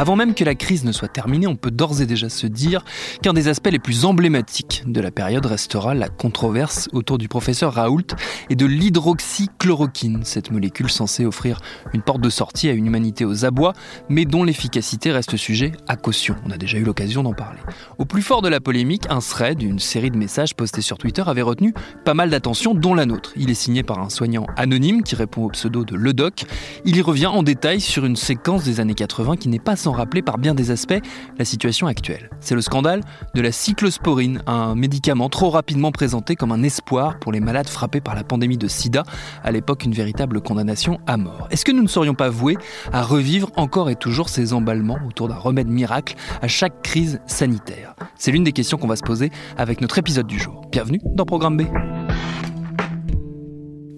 Avant même que la crise ne soit terminée, on peut d'ores et déjà se dire qu'un des aspects les plus emblématiques de la période restera la controverse autour du professeur Raoult et de l'hydroxychloroquine, cette molécule censée offrir une porte de sortie à une humanité aux abois, mais dont l'efficacité reste sujet à caution. On a déjà eu l'occasion d'en parler. Au plus fort de la polémique, un thread, une série de messages postés sur Twitter avait retenu pas mal d'attention, dont la nôtre. Il est signé par un soignant anonyme qui répond au pseudo de Ledoc. Il y revient en détail sur une séquence des années 80 qui n'est pas sans rappeler par bien des aspects la situation actuelle. C'est le scandale de la cyclosporine, un médicament trop rapidement présenté comme un espoir pour les malades frappés par la pandémie de sida, à l'époque une véritable condamnation à mort. Est-ce que nous ne serions pas voués à revivre encore et toujours ces emballements autour d'un remède miracle à chaque crise sanitaire? C'est l'une des questions qu'on va se poser avec notre épisode du jour. Bienvenue dans Programme B.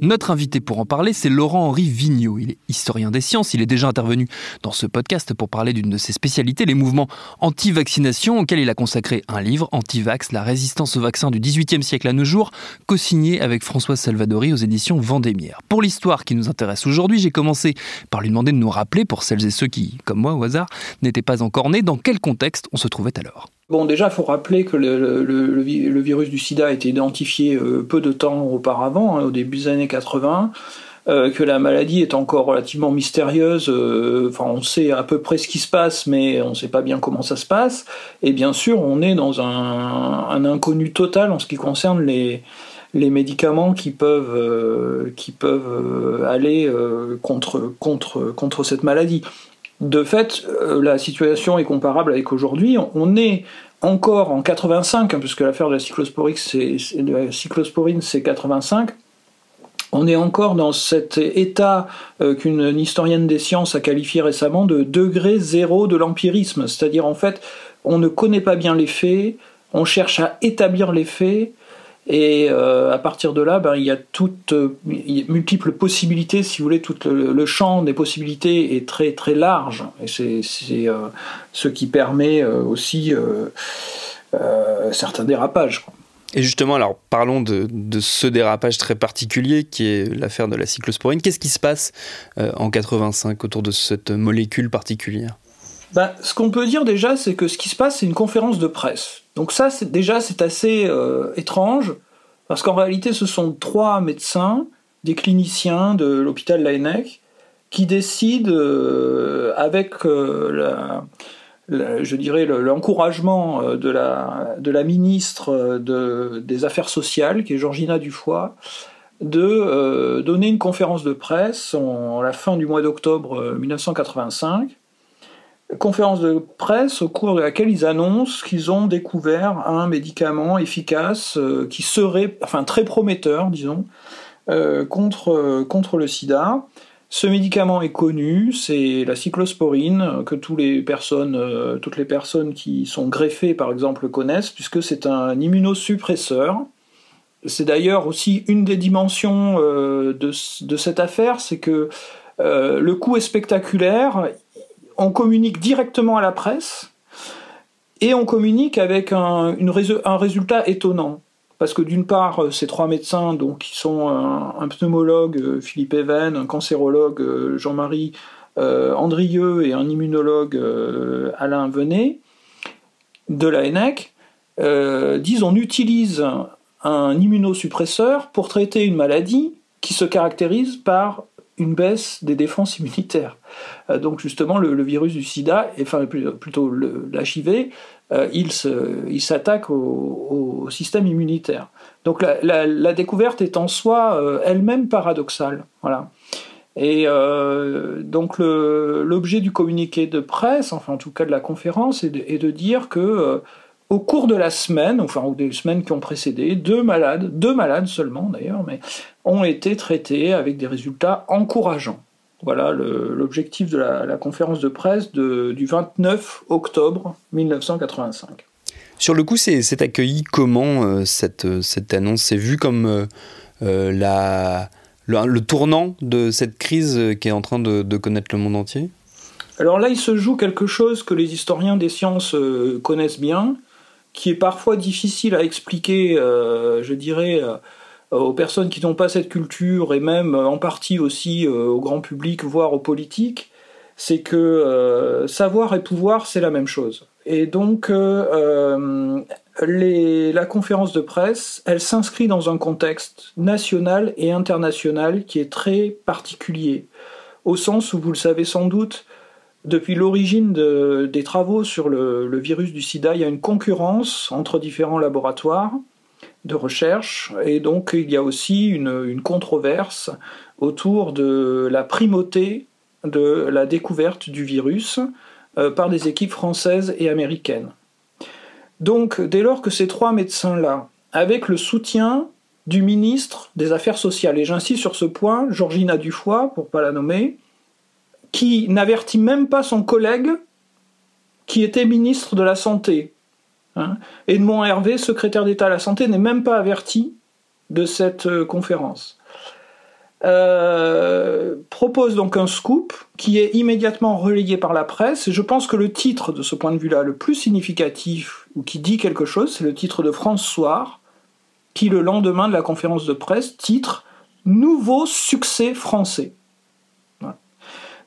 Notre invité pour en parler, c'est Laurent-Henri Vigneault. Il est historien des sciences. Il est déjà intervenu dans ce podcast pour parler d'une de ses spécialités, les mouvements anti-vaccination, auxquels il a consacré un livre, Anti-Vax, la résistance au vaccin du XVIIIe siècle à nos jours, co-signé avec Françoise Salvadori aux éditions Vendémiaire. Pour l'histoire qui nous intéresse aujourd'hui, j'ai commencé par lui demander de nous rappeler, pour celles et ceux qui, comme moi au hasard, n'étaient pas encore nés, dans quel contexte on se trouvait alors. Bon, déjà, il faut rappeler que le, virus du sida a été identifié euh, peu de temps auparavant, hein, au début des années 80, euh, que la maladie est encore relativement mystérieuse. Euh, on sait à peu près ce qui se passe, mais on ne sait pas bien comment ça se passe. Et bien sûr, on est dans un, inconnu total en ce qui concerne les, médicaments qui peuvent, aller contre cette maladie de fait, euh, la situation est comparable avec aujourd'hui. On est encore en 85, hein, puisque l'affaire de la cyclosporine, c'est 85. On est encore dans cet état euh, qu'une historienne des sciences a qualifié récemment de degré zéro de l'empirisme. C'est-à-dire, en fait, on ne connaît pas bien les faits, on cherche à établir les faits, et euh, à partir de là, ben, il y a toutes euh, multiples possibilités, si vous voulez, tout le, champ des possibilités est très très large, et c'est euh, ce qui permet aussi certains dérapages. Et justement, alors parlons de, de, ce dérapage très particulier qui est l'affaire de la cyclosporine. Qu'est-ce qui se passe en 85 autour de cette molécule particulière? Ben, Ce qu'on peut dire déjà, c'est que ce qui se passe, c'est une conférence de presse. Donc ça, déjà, c'est assez euh, étrange, parce qu'en réalité, ce sont trois médecins, des cliniciens de l'hôpital Laennec, qui décident, euh, avec euh, je dirais l'encouragement de la, de la ministre des Affaires sociales, qui est Georgina Dufoy, de donner une conférence de presse en, la fin du mois d'octobre 1985 conférence de presse au cours de laquelle ils annoncent qu'ils ont découvert un médicament efficace euh, qui serait, enfin très prometteur, disons, euh, contre, contre le sida. Ce médicament est connu, c'est la cyclosporine, que toutes les, personnes, euh, toutes les personnes qui sont greffées, par exemple, connaissent, puisque c'est un immunosuppresseur. C'est d'ailleurs aussi une des dimensions de, cette affaire, c'est que le coût est spectaculaire, on communique directement à la presse Et on communique avec un, résultat étonnant. Parce que d'une part, ces trois médecins, donc, qui sont un, pneumologue, Philippe Even, un cancérologue, Jean-Marie Andrieux, et un immunologue, Alain Venet, de la ENEC, disent on utilise un immunosuppresseur pour traiter une maladie qui se caractérise par une baisse des défenses immunitaires. Euh, donc justement, le, virus du sida, enfin plutôt l'HIV, euh, il s'attaque au, système immunitaire. Donc la, découverte est en soi euh, elle-même paradoxale. Voilà. Et donc l'objet du communiqué de presse, enfin en tout cas de la conférence, est de dire que au cours de la semaine, enfin ou des semaines qui ont précédé, deux malades, deux malades seulement d'ailleurs, mais ont été traités avec des résultats encourageants. Voilà l'objectif de la, conférence de presse du 29 octobre 1985. Sur le coup, c'est accueilli comment euh, cette, cette annonce? C'est vu comme euh, euh, la, le, tournant de cette crise qui est en train de, de, connaître le monde entier? Alors là, il se joue quelque chose que les historiens des sciences connaissent bien, qui est parfois difficile à expliquer, euh, je dirais, euh, aux personnes qui n'ont pas cette culture et même euh, en partie aussi au grand public, voire aux politiques, c'est que savoir et pouvoir, c'est la même chose. Et donc, la conférence de presse, elle s'inscrit dans un contexte national et international qui est très particulier, au sens où, vous le savez sans doute, depuis l'origine des travaux sur le, virus du sida, il y a une concurrence entre différents laboratoires de recherche et donc il y a aussi une, controverse autour de la primauté de la découverte du virus euh, par des équipes françaises et américaines. Donc dès lors que ces trois médecins-là, avec le soutien du ministre des Affaires sociales, et j'insiste sur ce point, Georgina Dufoy, pour ne pas la nommer, qui n'avertit même pas son collègue qui était ministre de la Santé. Hein. Edmond Hervé, secrétaire d'État à la Santé, n'est même pas averti de cette euh, conférence. Euh, propose donc un scoop qui est immédiatement relayé par la presse. Et je pense que le titre de ce point de vue-là, le plus significatif ou qui dit quelque chose, c'est le titre de France Soir, qui le lendemain de la conférence de presse titre Nouveau succès français.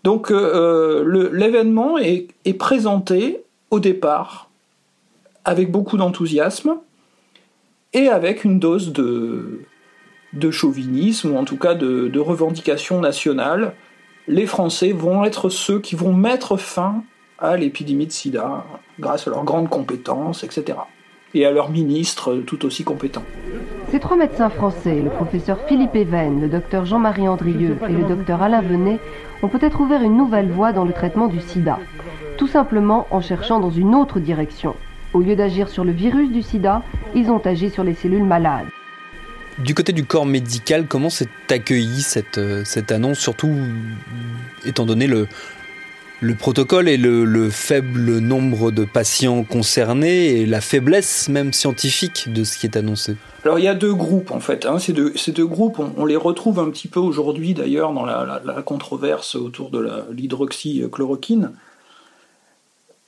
Donc euh, euh, l'événement est, présenté au départ avec beaucoup d'enthousiasme et avec une dose de, chauvinisme ou en tout cas de, de revendication nationale. Les Français vont être ceux qui vont mettre fin à l'épidémie de sida grâce à leurs grandes compétences, etc et à leur ministre tout aussi compétent. Ces trois médecins français, le professeur Philippe Even, le docteur Jean-Marie Andrieux et le docteur Alain Venet, ont peut-être ouvert une nouvelle voie dans le traitement du sida, tout simplement en cherchant dans une autre direction. Au lieu d'agir sur le virus du sida, ils ont agi sur les cellules malades. Du côté du corps médical, comment s'est accueillie cette, euh, cette annonce, surtout étant donné le, le protocole et le, faible nombre de patients concernés et la faiblesse même scientifique de ce qui est annoncé Alors il y a deux groupes en fait. Hein. Ces, deux, groupes, on, les retrouve un petit peu aujourd'hui d'ailleurs dans la, controverse autour de l'hydroxychloroquine.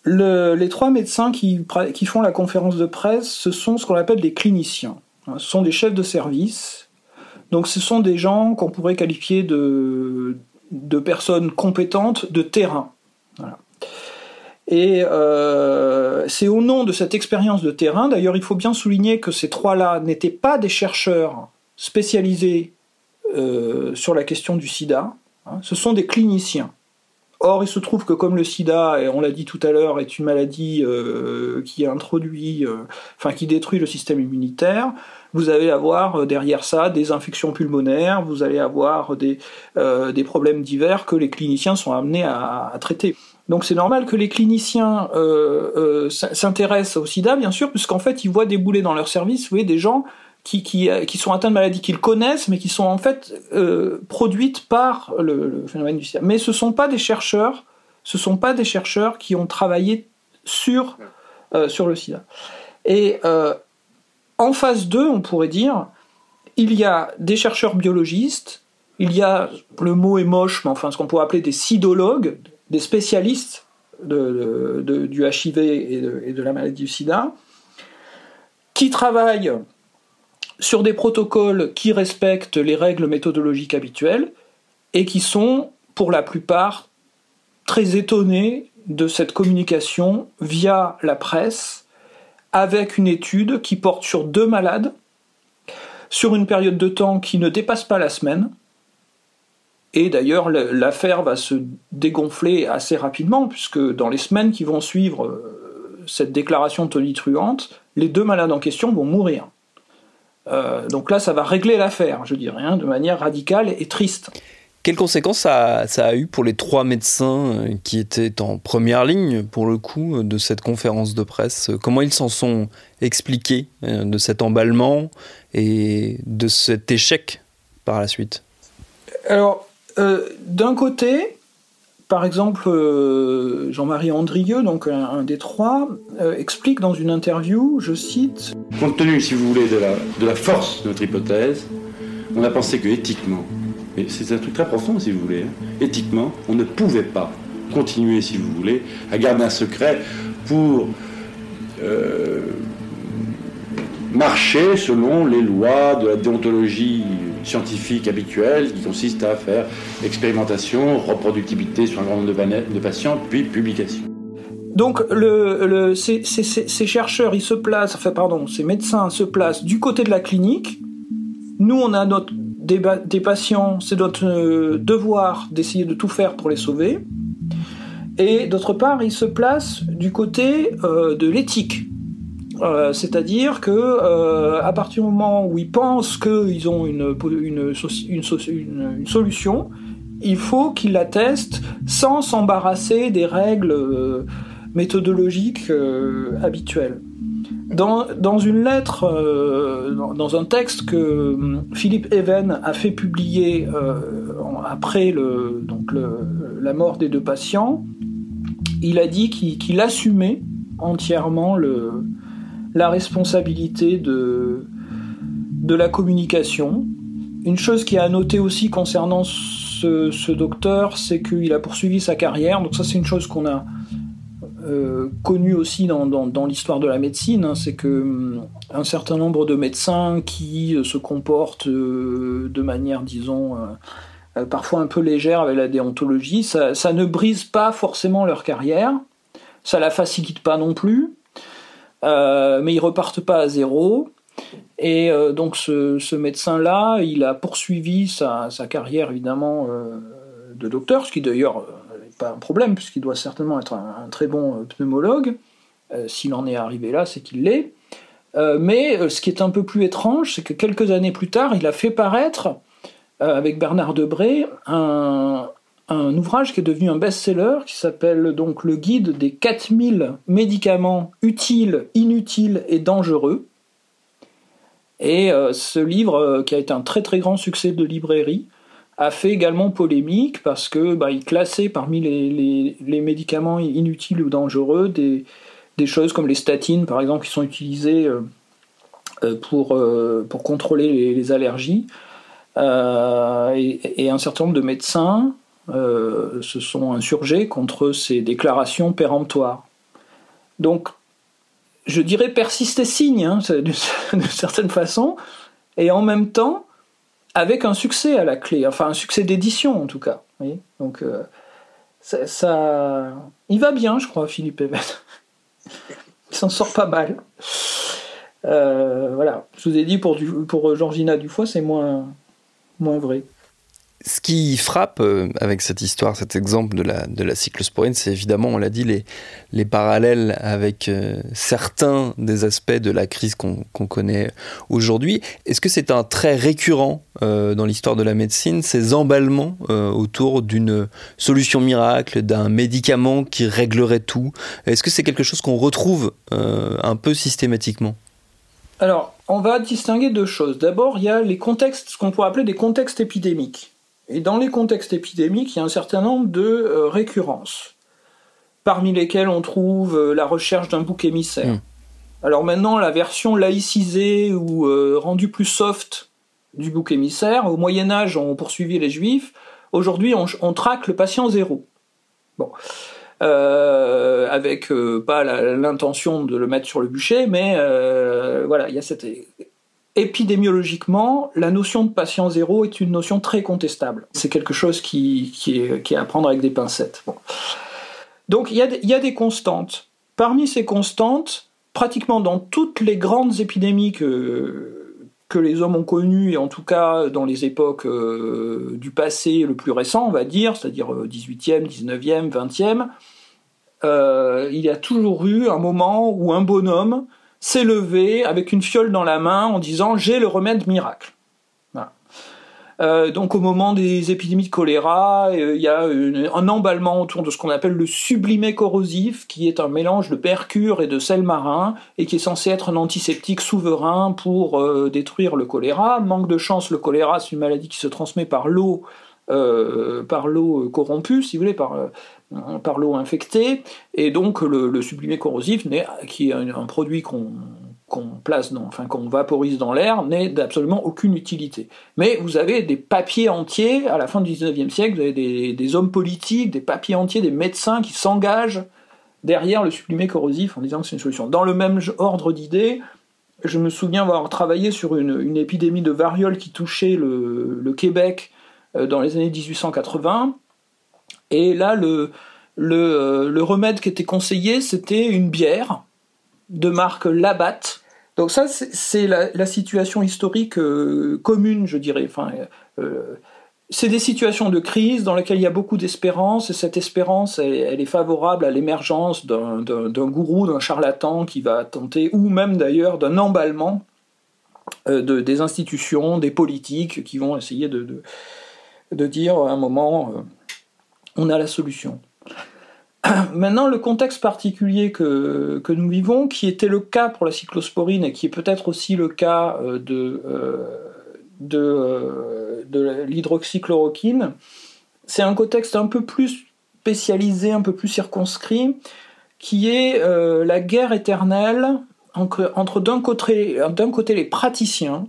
les trois médecins qui, font la conférence de presse, ce sont ce qu'on appelle des cliniciens. Hein. Ce sont des chefs de service. Donc ce sont des gens qu'on pourrait qualifier de personnes compétentes de terrain. Et euh, c'est au nom de cette expérience de terrain, d'ailleurs il faut bien souligner que ces trois-là n'étaient pas des chercheurs spécialisés euh, sur la question du sida, hein. ce sont des cliniciens. Or, il se trouve que comme le sida, on l'a dit tout à l'heure, est une maladie euh, qui introduit, enfin qui détruit le système immunitaire, vous allez avoir derrière ça des infections pulmonaires, vous allez avoir des, des problèmes divers que les cliniciens sont amenés à traiter. Donc c'est normal que les cliniciens euh, euh, s'intéressent au sida, bien sûr, puisqu'en fait ils voient débouler dans leur service, vous voyez, des gens qui, qui, euh, qui sont atteints de maladies qu'ils connaissent, mais qui sont en fait euh, produites par le, phénomène du sida. Mais ce sont pas des chercheurs, ce sont pas des chercheurs qui ont travaillé sur euh, sur le sida. Et euh, en phase 2, on pourrait dire, il y a des chercheurs biologistes, il y a, le mot est moche, mais enfin ce qu'on pourrait appeler des sidologues, des spécialistes du HIV et de, la maladie du sida, qui travaillent sur des protocoles qui respectent les règles méthodologiques habituelles et qui sont, pour la plupart, très étonnés de cette communication via la presse avec une étude qui porte sur deux malades sur une période de temps qui ne dépasse pas la semaine. Et d'ailleurs, l'affaire va se dégonfler assez rapidement, puisque dans les semaines qui vont suivre euh, cette déclaration tonitruante, les deux malades en question vont mourir. Euh, donc là, ça va régler l'affaire, je dirais, de manière radicale et triste. Quelles conséquences ça a, eu pour les trois médecins euh, qui étaient en première ligne, pour le coup, de cette conférence de presse? Comment ils s'en sont expliqués de cet emballement et de cet échec par la suite? Alors, euh, d'un côté, par exemple, euh, Jean-Marie Andrieux, donc un, des trois, euh, explique dans une interview, je cite Compte tenu, si vous voulez, de la, de la force de notre hypothèse, on a pensé que éthiquement, c'est un truc très profond si vous voulez, hein, éthiquement, on ne pouvait pas continuer, si vous voulez, à garder un secret pour euh, marcher selon les lois de la déontologie scientifique habituelle qui consiste à faire expérimentation, reproductibilité sur un grand nombre de, patients, puis publication. Donc le, ces, chercheurs, ils se placent, enfin pardon, ces médecins se placent du côté de la clinique. Nous, on a notre, des, patients, c'est notre euh, devoir d'essayer de tout faire pour les sauver. Et d'autre part, ils se placent du côté euh, de l'éthique. Euh, c'est-à-dire que à partir du moment où ils pensent qu'ils ont une, une, solution, il faut qu'ils la testent sans s'embarrasser des règles euh, méthodologiques habituelles. Dans, dans, une lettre, dans, un texte que hum, Philippe Even a fait publier après le, donc la mort des deux patients, il a dit qu'il assumait entièrement le, la responsabilité de, de la communication. Une chose qui à noter aussi concernant ce, docteur, c'est qu'il a poursuivi sa carrière. Donc ça, c'est une chose qu'on a euh, connue aussi dans, l'histoire de la médecine. Hein. c'est que hum, un certain nombre de médecins qui euh, se comportent euh, de manière, disons, parfois un peu légère avec la déontologie, ça, ne brise pas forcément leur carrière. Ça la facilite pas non plus. Mais ils repartent pas à zéro. Et donc ce, médecin-là, il a poursuivi sa, carrière évidemment de docteur, ce qui d'ailleurs pas un problème, puisqu'il doit certainement être un, très bon pneumologue. S'il en est arrivé là, c'est qu'il l'est. mais ce qui est un peu plus étrange, c'est que quelques années plus tard, il a fait paraître, avec Bernard Debré, un, ouvrage qui est devenu un best-seller qui s'appelle donc le guide des 4000 médicaments utiles, inutiles et dangereux. Et euh, ce livre, euh, qui a été un très très grand succès de librairie, a fait également polémique parce que bah, il classait parmi les, médicaments inutiles ou dangereux des, choses comme les statines par exemple qui sont utilisées euh, pour, pour contrôler les, allergies. et, un certain nombre de médecins euh, se sont insurgés contre ces déclarations péremptoires. Donc, je dirais persister signe, hein, d'une certaine façon, et en même temps, avec un succès à la clé, enfin un succès d'édition en tout cas. Donc, euh, ça, il va bien, je crois, Philippe Eben. il s'en sort pas mal. Euh, voilà, je vous ai dit pour, Georgina Dufoy, c'est moins vrai. Ce qui frappe euh, avec cette histoire, cet exemple de la, cyclosporine, c'est évidemment, on l'a dit, les, les parallèles avec euh, certains des aspects de la crise qu'on connaît aujourd'hui. Est-ce que c'est un trait récurrent euh, dans l'histoire de la médecine, ces emballements autour d'une solution miracle, d'un médicament qui réglerait tout? Est-ce que c'est quelque chose qu'on retrouve un peu systématiquement? Alors, on va distinguer deux choses. D'abord, il y a les contextes, ce qu'on pourrait appeler des contextes épidémiques. Et dans les contextes épidémiques, il y a un certain nombre de euh, récurrences, parmi lesquelles on trouve euh, la recherche d'un bouc émissaire. Hmm. Alors maintenant, la version laïcisée ou euh, rendue plus soft du bouc émissaire, au Moyen Âge, on poursuivit les Juifs. Aujourd'hui, on, traque le patient zéro. Bon. euh, avec euh, pas l'intention de le mettre sur le bûcher, mais voilà, il y a cette épidémiologiquement, la notion de patient zéro est une notion très contestable. C'est quelque chose qui, est, à prendre avec des pincettes. Donc il y, a, des constantes. Parmi ces constantes, pratiquement dans toutes les grandes épidémies que, les hommes ont connues, et en tout cas dans les époques euh, du passé le plus récent, on va dire, c'est-à-dire 18e, 19e, 20e, euh, il y a toujours eu un moment où un bonhomme s'est levé avec une fiole dans la main en disant j'ai le remède miracle. Euh, donc au moment des épidémies de choléra, euh, il y a un emballement autour de ce qu'on appelle le sublimé corrosif, qui est un mélange de percure et de sel marin, et qui est censé être un antiseptique souverain pour euh, détruire le choléra. Manque de chance, le choléra, c'est une maladie qui se transmet par l'eau, par l'eau corrompue, si vous voulez, par par l'eau infectée, et donc le, sublimé corrosif, qui est un, produit qu'on place, enfin qu'on vaporise dans l'air, n'est d'absolument aucune utilité. Mais vous avez des papiers entiers, à la fin du 19e siècle, vous avez des, hommes politiques, des papiers entiers, des médecins qui s'engagent derrière le sublimé corrosif en disant que c'est une solution. Dans le même ordre d'idées, je me souviens avoir travaillé sur une, épidémie de variole qui touchait le Québec euh, dans les années 1880, et là, le, le, le remède qui était conseillé, c'était une bière de marque Labatt. Donc ça, c'est la, situation historique euh, commune, je dirais. Enfin, euh, c'est des situations de crise dans lesquelles il y a beaucoup d'espérance, et cette espérance, elle, est favorable à l'émergence d'un gourou, d'un charlatan qui va tenter, ou même d'ailleurs d'un emballement euh, de, des institutions, des politiques qui vont essayer de, de, de dire à un moment euh, on a la solution. Maintenant, le contexte particulier que, nous vivons, qui était le cas pour la cyclosporine et qui est peut-être aussi le cas euh, de, euh, euh, de l'hydroxychloroquine, c'est un contexte un peu plus spécialisé, un peu plus circonscrit, qui est la guerre éternelle entre, d'un côté les praticiens,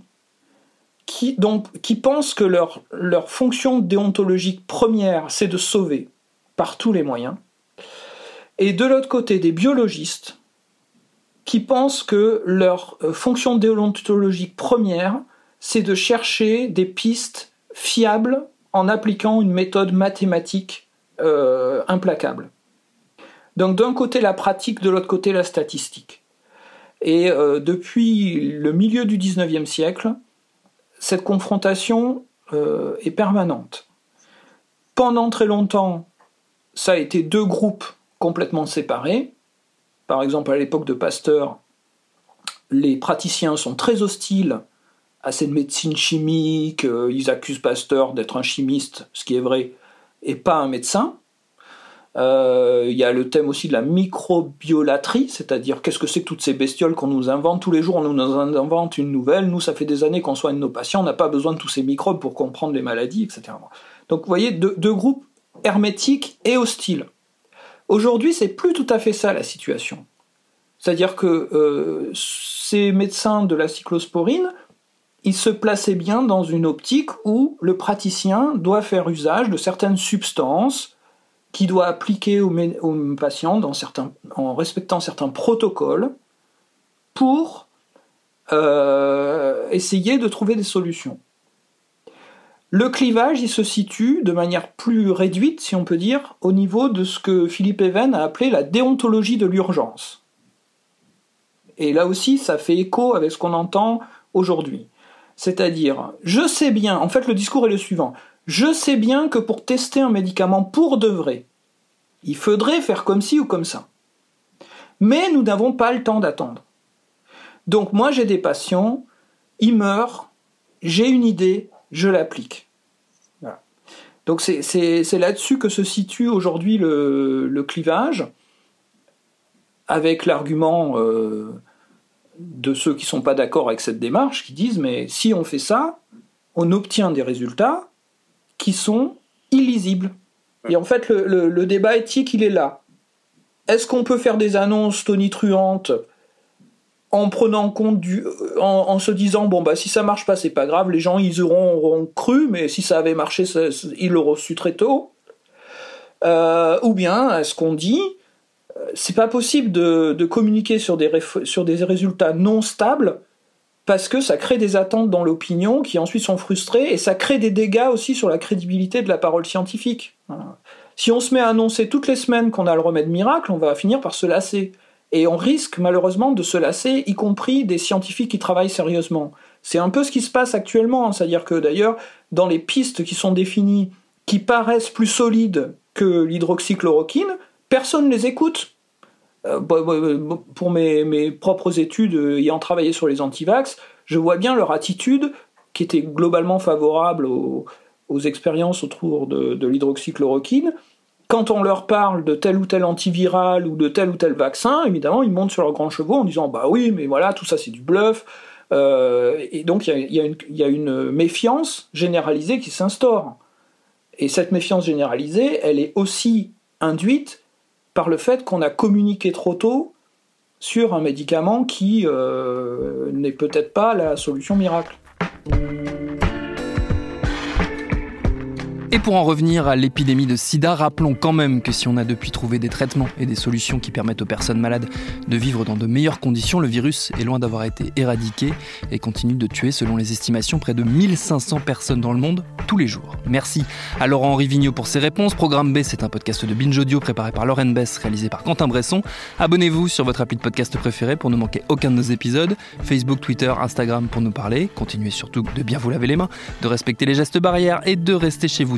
qui, donc, qui pensent que leur, fonction déontologique première, c'est de sauver par tous les moyens, et de l'autre côté des biologistes qui pensent que leur euh, fonction déontologique première, c'est de chercher des pistes fiables en appliquant une méthode mathématique euh, implacable. Donc d'un côté la pratique, de l'autre côté la statistique. Et euh, depuis le milieu du 19e siècle, cette confrontation euh, est permanente. Pendant très longtemps, ça a été deux groupes complètement séparés. Par exemple, à l'époque de Pasteur, les praticiens sont très hostiles à cette médecine chimique, euh, ils accusent Pasteur d'être un chimiste, ce qui est vrai, et pas un médecin. Euh, il y a le thème aussi de la microbiolatrie, c'est-à-dire qu'est-ce que c'est que toutes ces bestioles qu'on nous invente tous les jours, on nous invente une nouvelle. Nous, ça fait des années qu'on soigne nos patients, on n'a pas besoin de tous ces microbes pour comprendre les maladies, etc. Donc, vous voyez, deux, groupes hermétiques et hostiles. Aujourd'hui, c'est plus tout à fait ça la situation. C'est-à-dire que euh, ces médecins de la cyclosporine, ils se plaçaient bien dans une optique où le praticien doit faire usage de certaines substances qui doit appliquer aux, patients en respectant certains protocoles pour euh, essayer de trouver des solutions. Le clivage, il se situe de manière plus réduite, si on peut dire, au niveau de ce que Philippe Even a appelé la déontologie de l'urgence. Et là aussi, ça fait écho avec ce qu'on entend aujourd'hui. C'est-à-dire, je sais bien, en fait le discours est le suivant, je sais bien que pour tester un médicament pour de vrai, il faudrait faire comme ci ou comme ça. Mais nous n'avons pas le temps d'attendre. Donc moi j'ai des patients, ils meurent, j'ai une idée, je l'applique. Donc c'est là-dessus que se situe aujourd'hui le, clivage, avec l'argument euh, de ceux qui ne sont pas d'accord avec cette démarche, qui disent mais si on fait ça, on obtient des résultats qui sont illisibles. Et en fait, le, débat éthique, il est là. Est-ce qu'on peut faire des annonces tonitruantes en prenant compte du, en, se disant bon bah si ça marche pas c'est pas grave, les gens ils auront, cru, mais si ça avait marché ils l'auront su très tôt. Euh, ou bien est-ce qu'on dit euh, c'est pas possible de, de communiquer sur des, sur des résultats non stables parce que ça crée des attentes dans l'opinion qui ensuite sont frustrées et ça crée des dégâts aussi sur la crédibilité de la parole scientifique. Si on se met à annoncer toutes les semaines qu'on a le remède miracle, on va finir par se lasser. Et on risque malheureusement de se lasser, y compris des scientifiques qui travaillent sérieusement. C'est un peu ce qui se passe actuellement, hein. c'est-à-dire que d'ailleurs, dans les pistes qui sont définies, qui paraissent plus solides que l'hydroxychloroquine, personne ne les écoute. Euh, bah, bah, bah, pour mes, propres études euh, ayant travaillé sur les antivax, je vois bien leur attitude qui était globalement favorable aux, expériences autour de, l'hydroxychloroquine. Quand on leur parle de tel ou tel antiviral ou de tel ou tel vaccin, évidemment, ils montent sur leurs grands chevaux en disant bah oui, mais voilà, tout ça c'est du bluff. Euh, et donc il y a, une méfiance généralisée qui s'instaure. Et cette méfiance généralisée, elle est aussi induite par le fait qu'on a communiqué trop tôt sur un médicament qui euh, n'est peut-être pas la solution miracle. Et pour en revenir à l'épidémie de sida, rappelons quand même que si on a depuis trouvé des traitements et des solutions qui permettent aux personnes malades de vivre dans de meilleures conditions, le virus est loin d'avoir été éradiqué et continue de tuer, selon les estimations, près de 1500 personnes dans le monde tous les jours. Merci à Laurent-Henri Vigneault pour ses réponses. Programme B, c'est un podcast de Binge Audio préparé par Lauren Bess, réalisé par Quentin Bresson. Abonnez-vous sur votre appli de podcast préféré pour ne manquer aucun de nos épisodes. Facebook, Twitter, Instagram pour nous parler. Continuez surtout de bien vous laver les mains, de respecter les gestes barrières et de rester chez vous